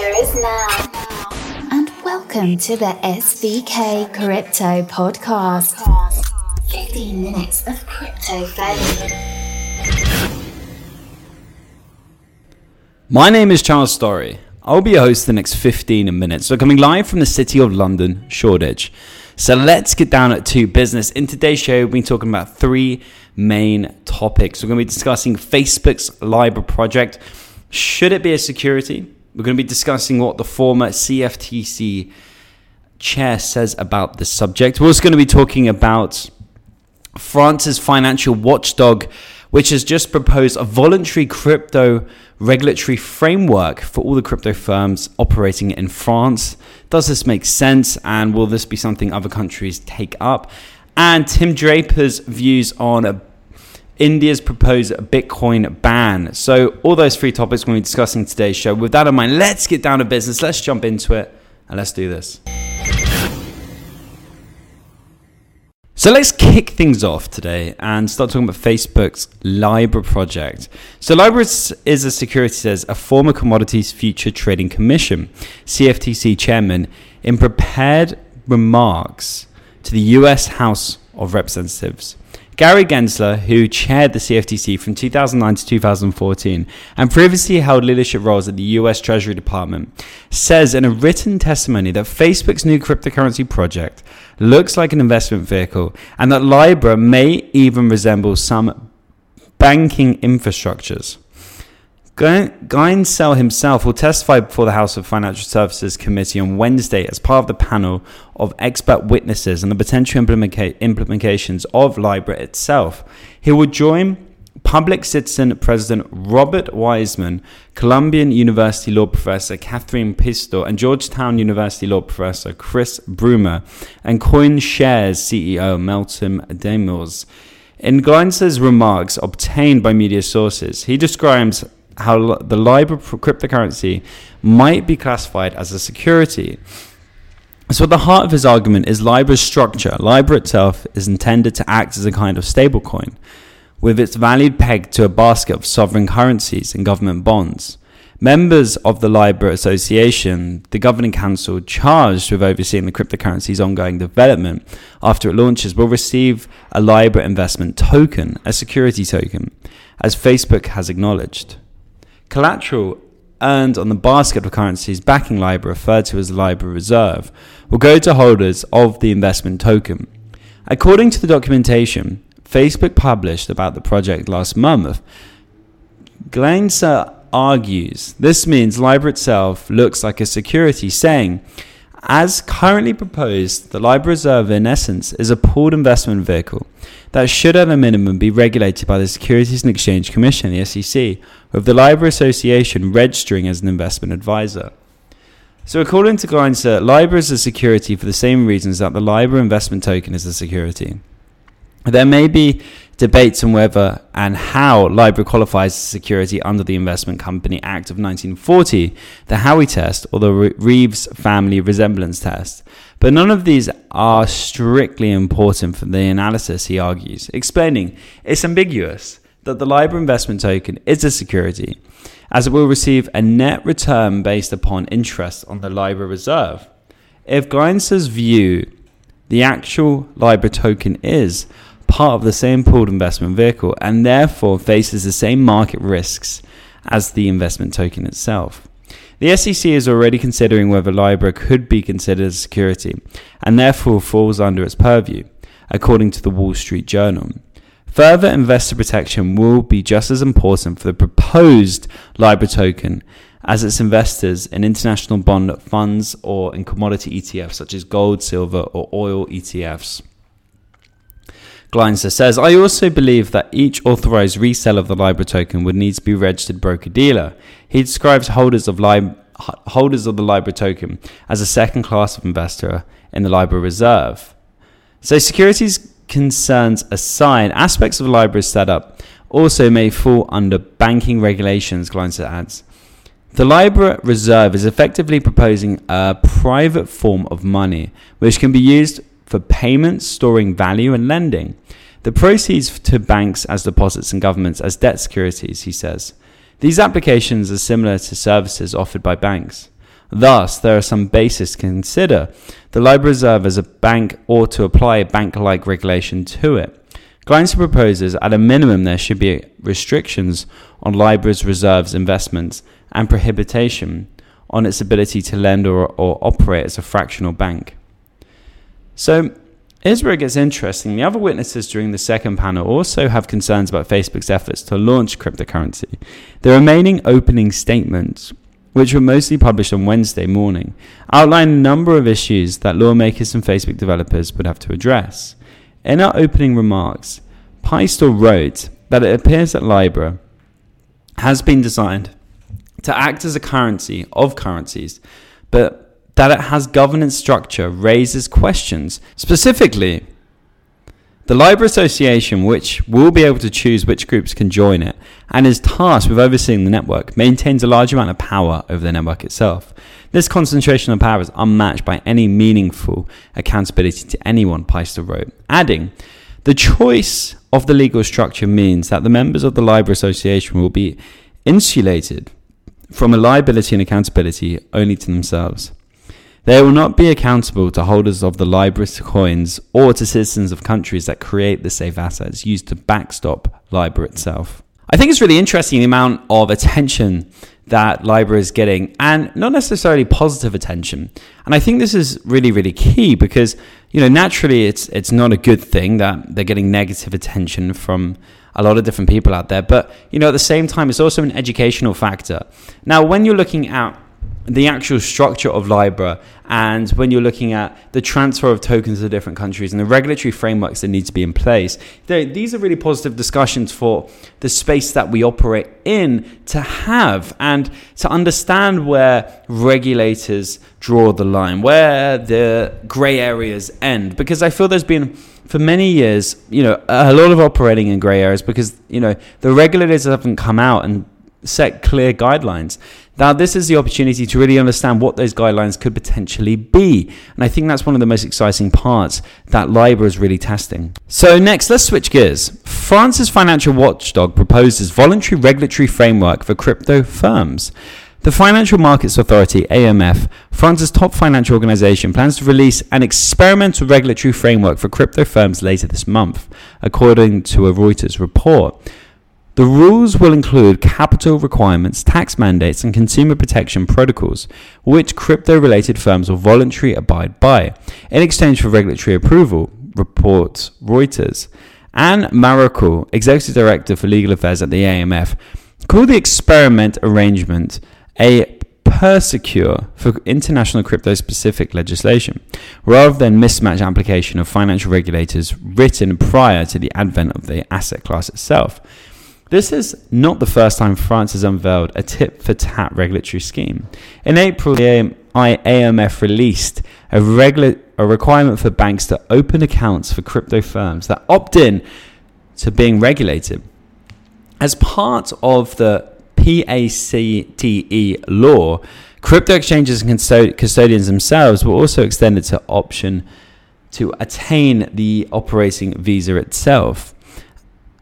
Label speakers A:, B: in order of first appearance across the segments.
A: future is now. And welcome to the SVK Crypto Podcast. 15 minutes of crypto fame.
B: My name is Charles Storry. I'll be your host the next 15 minutes. So coming live from the city of London, Shoreditch. So let's get down to business. In today's show, we'll be talking about three main topics. We're going to be discussing Facebook's Libra project. Should it be a security? We're going to be discussing what the former CFTC chair says about this subject. We're also going to be talking about France's financial watchdog, which has just proposed a voluntary crypto regulatory framework for all the crypto firms operating in France. Does this make sense? And will this be something other countries take up? And Tim Draper's views on India's proposed Bitcoin ban. So, all those three topics we'll be discussing today's show. With that in mind, let's get down to business. Let's jump into it and let's do this. So let's kick things off today and start talking about Facebook's Libra project. So Libra is a security says a former Commodities Future Trading Commission CFTC chairman in prepared remarks to the US House of Representatives. Gary Gensler, who chaired the CFTC from 2009 to 2014 and previously held leadership roles at the US Treasury Department, says in a written testimony that Facebook's new cryptocurrency project looks like an investment vehicle and that Libra may even resemble some banking infrastructures. Geinsel himself will testify before the House of Financial Services Committee on Wednesday as part of the panel of expert witnesses on the potential implementa- implications of Libra itself. He will join Public Citizen President Robert Weissman, Columbian University law professor Catherine Pistor, and Georgetown University law professor Chris Brummer, and CoinShares CEO Meltem Demirors. In Geinsler's remarks obtained by media sources, he describes how the Libra cryptocurrency might be classified as a security. So, at the heart of his argument is Libra's structure. Libra itself is intended to act as a kind of stablecoin, with its value pegged to a basket of sovereign currencies and government bonds. Members of the Libra Association, the governing council charged with overseeing the cryptocurrency's ongoing development after it launches, will receive a Libra investment token, a security token, as Facebook has acknowledged. Collateral earned on the basket of currencies backing Libra, referred to as Libra Reserve, will go to holders of the investment token. According to the documentation Facebook published about the project last month, Geinsler argues this means Libra itself looks like a security, saying as currently proposed, the Libra Reserve, in essence, is a pooled investment vehicle that should, at a minimum, be regulated by the Securities and Exchange Commission, the SEC, with the Libra Association registering as an investment advisor. So, according to Geinsler, Libra is a security for the same reasons that the Libra investment token is a security. There may be debates on whether and how Libra qualifies as security under the Investment Company Act of 1940, the Howey test, or the Reves family resemblance test. But none of these are strictly important for the analysis, he argues, explaining it's ambiguous that the Libra investment token is a security, as it will receive a net return based upon interest on the Libra reserve. If Geinsler's view, the actual Libra token is part of the same pooled investment vehicle and therefore faces the same market risks as the investment token itself. The SEC is already considering whether Libra could be considered a security and therefore falls under its purview, according to the Wall Street Journal. Further investor protection will be just as important for the proposed Libra token as its investors in international bond funds or in commodity ETFs such as gold, silver, or oil ETFs. Geinsler says, I also believe that each authorized reseller of the Libra token would need to be registered broker dealer. He describes holders of Lib- holders of the Libra token as a second class of investor in the Libra reserve. So securities concerns aside, aspects of Libra's setup also may fall under banking regulations, Geinsler adds. The Libra Reserve is effectively proposing a private form of money which can be used for payments, storing value, and lending. The proceeds to banks as deposits and governments as debt securities, he says. These applications are similar to services offered by banks. Thus, there are some basis to consider the Libra Reserve as a bank ought to apply a bank like regulation to it. Clients proposes at a minimum there should be restrictions on Libra's reserves investments and prohibition on its ability to lend or, or operate as a fractional bank. So, it gets interesting. The other witnesses during the second panel also have concerns about Facebook's efforts to launch cryptocurrency. The remaining opening statements, which were mostly published on Wednesday morning, outline a number of issues that lawmakers and Facebook developers would have to address. In our opening remarks, Pistor wrote that it appears that Libra has been designed to act as a currency of currencies, but that it has governance structure raises questions. Specifically, the Libra Association, which will be able to choose which groups can join it and is tasked with overseeing the network, maintains a large amount of power over the network itself. This concentration of power is unmatched by any meaningful accountability to anyone, Pistor wrote, adding, the choice of the legal structure means that the members of the Libra Association will be insulated from a liability and accountability only to themselves. They will not be accountable to holders of the Libra coins or to citizens of countries that create the safe assets used to backstop Libra itself. I think it's really interesting the amount of attention that Libra is getting, and not necessarily positive attention. And I think this is really, really key because you know naturally it's it's not a good thing that they're getting negative attention from a lot of different people out there. But you know at the same time, it's also an educational factor. Now, when you're looking at the actual structure of Libra and when you're looking at the transfer of tokens to different countries and the regulatory frameworks that need to be in place, these are really positive discussions for the space that we operate in to have and to understand where regulators draw the line, where the grey areas end. Because I feel there's been for many years, you know, a lot of operating in grey areas because, you know, the regulators haven't come out and set clear guidelines. Now, this is the opportunity to really understand what those guidelines could potentially be. And I think that's one of the most exciting parts that Libra is really testing. So, next, let's switch gears. France's financial watchdog proposes voluntary regulatory framework for crypto firms. The Financial Markets Authority, AMF, France's top financial organization, plans to release an experimental regulatory framework for crypto firms later this month, according to a Reuters report. The rules will include capital requirements, tax mandates, and consumer protection protocols, which crypto related firms will voluntarily abide by in exchange for regulatory approval, reports Reuters. Anne Marocco, Executive Director for Legal Affairs at the AMF, called the experiment arrangement a persecure for international crypto specific legislation, rather than mismatch application of financial regulators written prior to the advent of the asset class itself. This is not the first time France has unveiled a tip for tat regulatory scheme. In April, the AMF released a, regula- a requirement for banks to open accounts for crypto firms that opt in to being regulated. As part of the PACTE law, crypto exchanges and custodians themselves were also extended to option to attain the operating visa itself.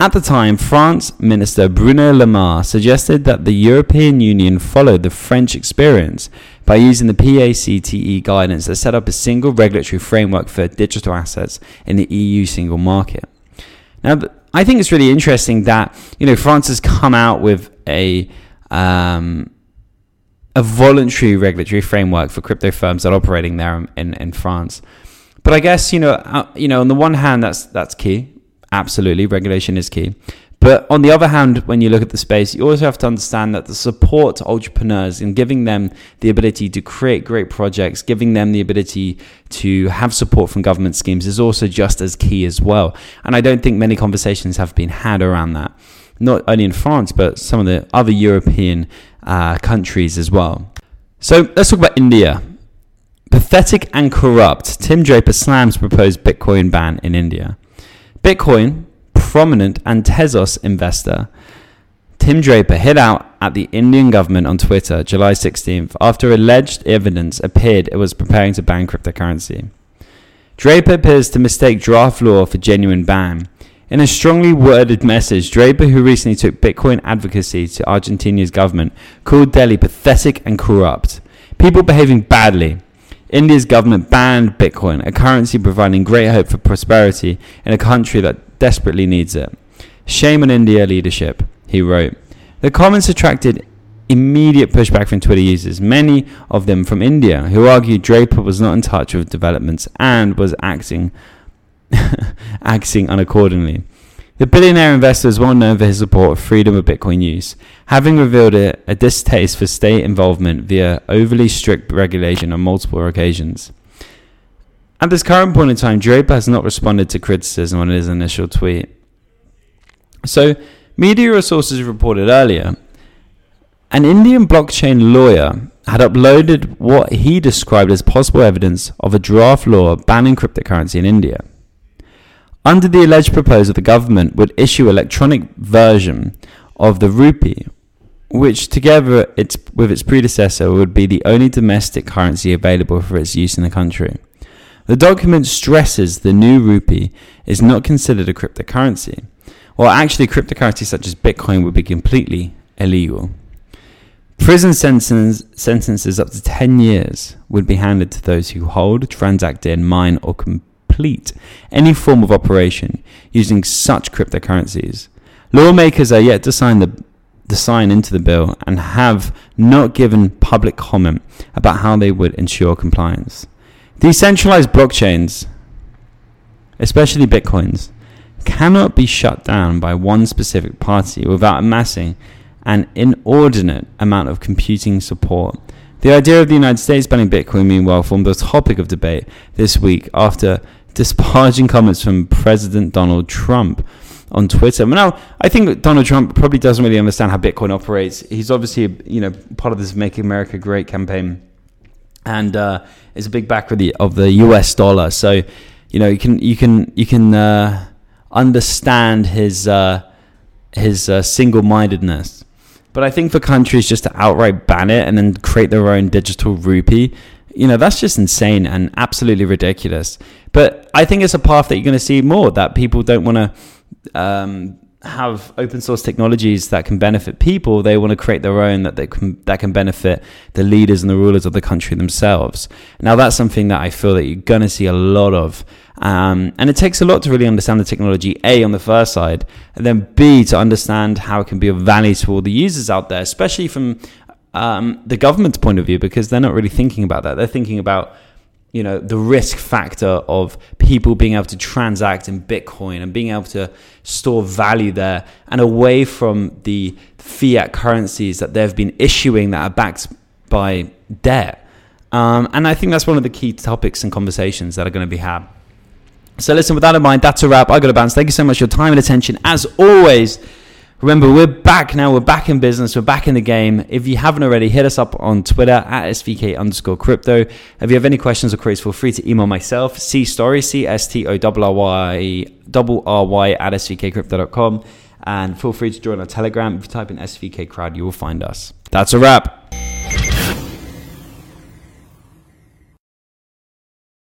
B: At the time, France Minister Bruno Le Maire suggested that the European Union followed the French experience by using the PACTE guidance that set up a single regulatory framework for digital assets in the EU single market. Now, I think it's really interesting that you know France has come out with a um, a voluntary regulatory framework for crypto firms that are operating there in, in France. But I guess you know uh, you know on the one hand that's that's key Absolutely, regulation is key. But on the other hand, when you look at the space, you also have to understand that the support to entrepreneurs and giving them the ability to create great projects, giving them the ability to have support from government schemes is also just as key as well. And I don't think many conversations have been had around that, not only in France, but some of the other European uh, countries as well. So let's talk about India. Pathetic and corrupt, Tim Draper slams proposed Bitcoin ban in India. Bitcoin prominent and Tezos investor Tim Draper hit out at the Indian government on Twitter July 16th after alleged evidence appeared it was preparing to ban cryptocurrency. Draper appears to mistake draft law for genuine ban. In a strongly worded message, Draper, who recently took Bitcoin advocacy to Argentina's government, called Delhi pathetic and corrupt. People behaving badly. India's government banned Bitcoin, a currency providing great hope for prosperity in a country that desperately needs it. Shame on India leadership, he wrote. The comments attracted immediate pushback from Twitter users, many of them from India, who argued Draper was not in touch with developments and was acting acting unaccordingly. The billionaire investor is well known for his support of freedom of Bitcoin use, having revealed a, a distaste for state involvement via overly strict regulation on multiple occasions. At this current point in time, Draper has not responded to criticism on his initial tweet. So, media sources reported earlier an Indian blockchain lawyer had uploaded what he described as possible evidence of a draft law banning cryptocurrency in India. Under the alleged proposal, the government would issue electronic version of the rupee, which together its, with its predecessor would be the only domestic currency available for its use in the country. The document stresses the new rupee is not considered a cryptocurrency, while actually cryptocurrencies such as Bitcoin would be completely illegal. Prison sentences, sentences up to 10 years would be handed to those who hold, transact in, mine, or complete any form of operation using such cryptocurrencies. Lawmakers are yet to sign the, the sign into the bill and have not given public comment about how they would ensure compliance. Decentralized blockchains, especially bitcoins, cannot be shut down by one specific party without amassing an inordinate amount of computing support. The idea of the United States banning Bitcoin, meanwhile, formed the topic of debate this week after disparaging comments from President Donald Trump on Twitter. Now, I think Donald Trump probably doesn't really understand how Bitcoin operates. He's obviously, you know, part of this "Make America Great" campaign, and uh, is a big backer of the of the U.S. dollar. So, you know, you can you can you can uh, understand his uh, his uh, single mindedness. But I think for countries just to outright ban it and then create their own digital rupee, you know, that's just insane and absolutely ridiculous. But I think it's a path that you're going to see more that people don't want to um, have open source technologies that can benefit people. They want to create their own that they can that can benefit the leaders and the rulers of the country themselves. Now that's something that I feel that you're going to see a lot of. Um, and it takes a lot to really understand the technology, A, on the first side, and then B, to understand how it can be of value to all the users out there, especially from um, the government's point of view, because they're not really thinking about that. They're thinking about you know the risk factor of people being able to transact in bitcoin and being able to store value there and away from the fiat currencies that they've been issuing that are backed by debt. Um, and i think that's one of the key topics and conversations that are going to be had. So listen with that in mind that's a wrap. I got to bounce. Thank you so much for your time and attention. As always Remember, we're back now. We're back in business. We're back in the game. If you haven't already, hit us up on Twitter at SVK underscore crypto. If you have any questions or queries, feel free to email myself, C Storry, C S T O R R Y, double R Y at SVKcrypto.com. And feel free to join our Telegram. If you type in SVK crowd, you will find us. That's a wrap.